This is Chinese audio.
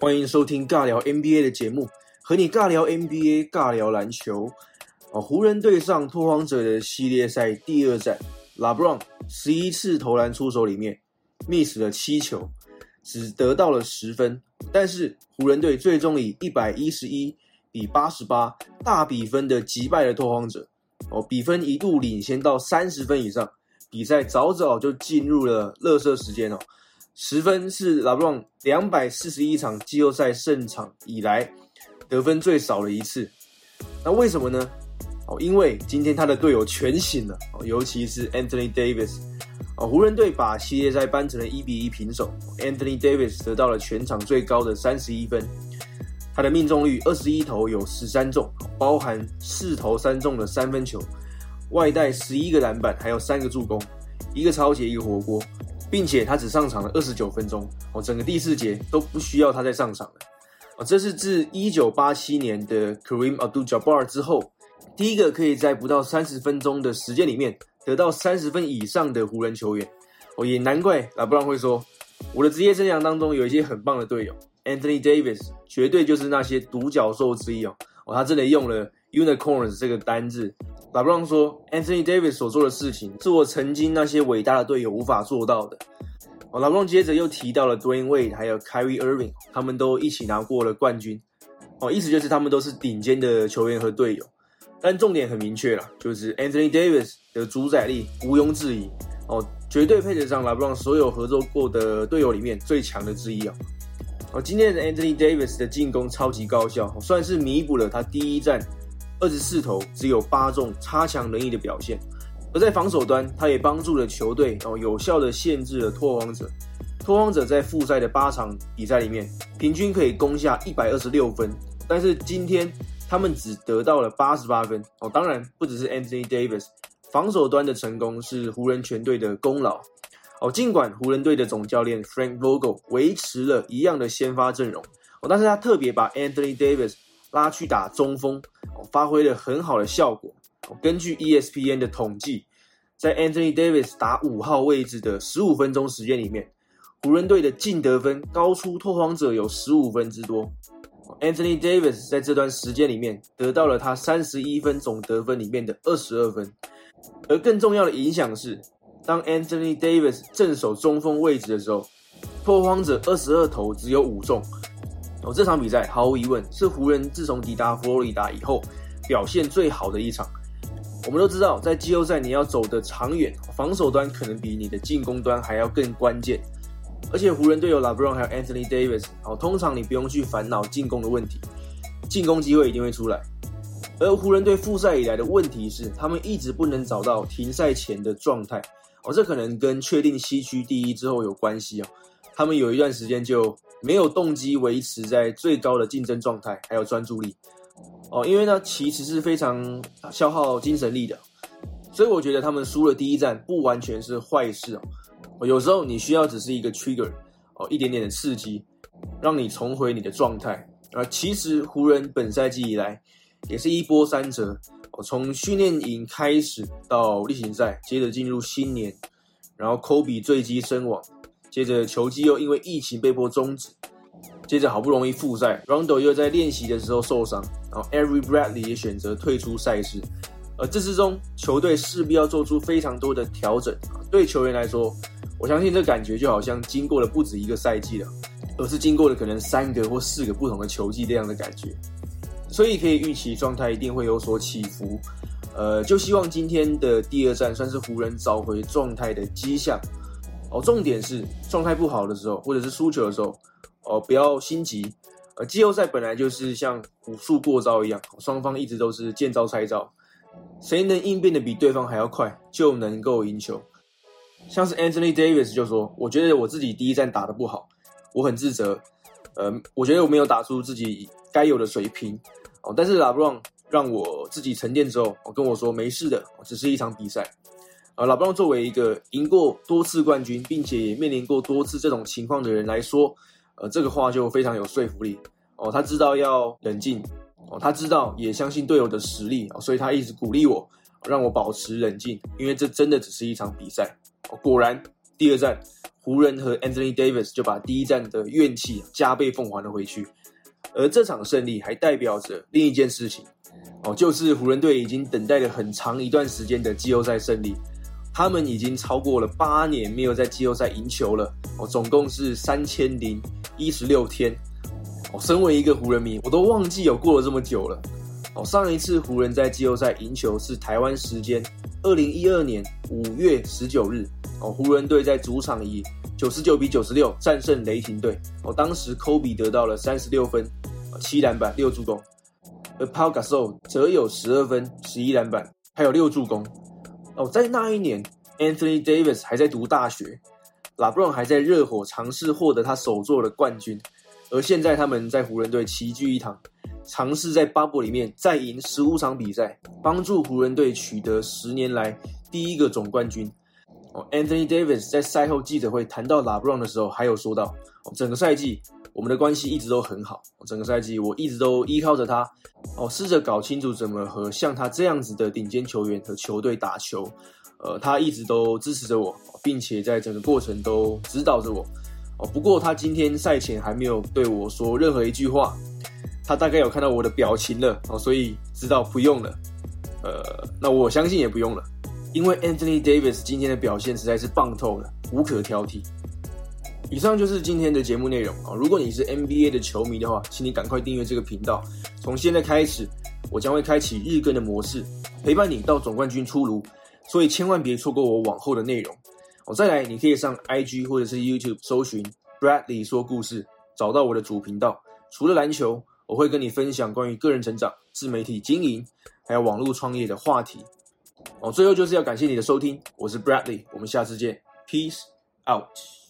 欢迎收听尬聊 NBA 的节目，和你尬聊 NBA，尬聊篮球。哦，湖人对上拓荒者的系列赛第二战拉布朗十一次投篮出手里面，miss 了七球，只得到了十分。但是湖人队最终以一百一十一比八十八大比分的击败了拓荒者。哦，比分一度领先到三十分以上，比赛早早就进入了热射时间哦。十分是 LeBron 两百四十一场季后赛胜场以来得分最少的一次。那为什么呢？哦，因为今天他的队友全醒了，尤其是 Anthony Davis 哦，湖人队把系列赛扳成了一比一平手，Anthony Davis 得到了全场最高的三十一分，他的命中率二十一投有十三中，包含四投三中的三分球，外带十一个篮板，还有三个助攻，一个超节，一个火锅，并且他只上场了二十九分钟哦，整个第四节都不需要他再上场了。哦，这是自一九八七年的 Kareem Abdul-Jabbar 之后。第一个可以在不到三十分钟的时间里面得到三十分以上的湖人球员，哦，也难怪拉布朗会说，我的职业生涯当中有一些很棒的队友，Anthony Davis 绝对就是那些独角兽之一哦，哦，他这里用了 unicorns 这个单字，拉布朗说，Anthony Davis 所做的事情是我曾经那些伟大的队友无法做到的，哦，拉布朗接着又提到了 Dwayne Wade 还有 Kyrie Irving，他们都一起拿过了冠军，哦，意思就是他们都是顶尖的球员和队友。但重点很明确了，就是 Anthony Davis 的主宰力毋庸置疑哦，绝对配得上 LeBron 所有合作过的队友里面最强的之一哦。哦，今天的 Anthony Davis 的进攻超级高效，算是弥补了他第一战二十四投只有八中差强人意的表现。而在防守端，他也帮助了球队哦，有效的限制了拓荒者。拓荒者在复赛的八场比赛里面，平均可以攻下一百二十六分，但是今天。他们只得到了八十八分哦，当然不只是 Anthony Davis，防守端的成功是湖人全队的功劳哦。尽管湖人队的总教练 Frank Vogel 维持了一样的先发阵容哦，但是他特别把 Anthony Davis 拉去打中锋，发挥了很好的效果。根据 ESPN 的统计，在 Anthony Davis 打五号位置的十五分钟时间里面，湖人队的净得分高出拓荒者有十五分之多。Anthony Davis 在这段时间里面得到了他三十一分总得分里面的二十二分，而更重要的影响是，当 Anthony Davis 镇守中锋位置的时候，拓荒者二十二投只有五中。哦，这场比赛毫无疑问是湖人自从抵达佛罗里达以后表现最好的一场。我们都知道，在季后赛你要走得长远，防守端可能比你的进攻端还要更关键。而且湖人队有 LeBron 还有 Anthony Davis，哦，通常你不用去烦恼进攻的问题，进攻机会一定会出来。而湖人队复赛以来的问题是，他们一直不能找到停赛前的状态，哦，这可能跟确定西区第一之后有关系哦。他们有一段时间就没有动机维持在最高的竞争状态，还有专注力，哦，因为呢其实是非常消耗精神力的，所以我觉得他们输了第一战不完全是坏事哦。有时候你需要只是一个 trigger，哦，一点点的刺激，让你重回你的状态。而其实湖人本赛季以来也是一波三折，哦，从训练营开始到例行赛，接着进入新年，然后科比坠机身亡，接着球季又因为疫情被迫终止，接着好不容易复赛，Rondo 又在练习的时候受伤，然后 Every Bradley 也选择退出赛事。而这之中，球队势必要做出非常多的调整。对球员来说，我相信这感觉就好像经过了不止一个赛季了，而是经过了可能三个或四个不同的球季这样的感觉，所以可以预期状态一定会有所起伏。呃，就希望今天的第二战算是湖人找回状态的迹象。哦，重点是状态不好的时候，或者是输球的时候，哦，不要心急。呃，季后赛本来就是像武术过招一样，双方一直都是见招拆招，谁能应变的比对方还要快，就能够赢球。像是 Anthony Davis 就说：“我觉得我自己第一站打得不好，我很自责。呃，我觉得我没有打出自己该有的水平哦。但是 LeBron 让我自己沉淀之后，我跟我说没事的，只是一场比赛。呃，LeBron 作为一个赢过多次冠军，并且也面临过多次这种情况的人来说，呃，这个话就非常有说服力哦。他知道要冷静哦，他知道也相信队友的实力哦，所以他一直鼓励我，让我保持冷静，因为这真的只是一场比赛。”果然，第二战湖人和 Anthony Davis 就把第一战的怨气加倍奉还了回去。而这场胜利还代表着另一件事情，哦，就是湖人队已经等待了很长一段时间的季后赛胜利。他们已经超过了八年没有在季后赛赢球了，哦，总共是三千零一十六天。哦，身为一个湖人迷，我都忘记有过了这么久了。哦，上一次湖人在季后赛赢球是台湾时间二零一二年五月十九日。哦，湖人队在主场以九十九比九十六战胜雷霆队。哦，当时科比得到了三十六分，七篮板六助攻，而 Paul Gasol 则有十二分十一篮板，还有六助攻。哦，在那一年，Anthony Davis 还在读大学，LeBron 还在热火尝试获得他首座的冠军，而现在他们在湖人队齐聚一堂，尝试在八博里面再赢十五场比赛，帮助湖人队取得十年来第一个总冠军。哦，Anthony Davis 在赛后记者会谈到 LeBron 的时候，还有说到，整个赛季我们的关系一直都很好，整个赛季我一直都依靠着他，哦，试着搞清楚怎么和像他这样子的顶尖球员和球队打球，呃，他一直都支持着我，并且在整个过程都指导着我，哦，不过他今天赛前还没有对我说任何一句话，他大概有看到我的表情了，哦，所以知道不用了，呃，那我相信也不用了。因为 Anthony Davis 今天的表现实在是棒透了，无可挑剔。以上就是今天的节目内容啊！如果你是 NBA 的球迷的话，请你赶快订阅这个频道。从现在开始，我将会开启日更的模式，陪伴你到总冠军出炉。所以千万别错过我往后的内容。哦，再来，你可以上 IG 或者是 YouTube 搜寻 Bradley 说故事，找到我的主频道。除了篮球，我会跟你分享关于个人成长、自媒体经营，还有网络创业的话题。哦，最后就是要感谢你的收听，我是 Bradley，我们下次见，Peace out。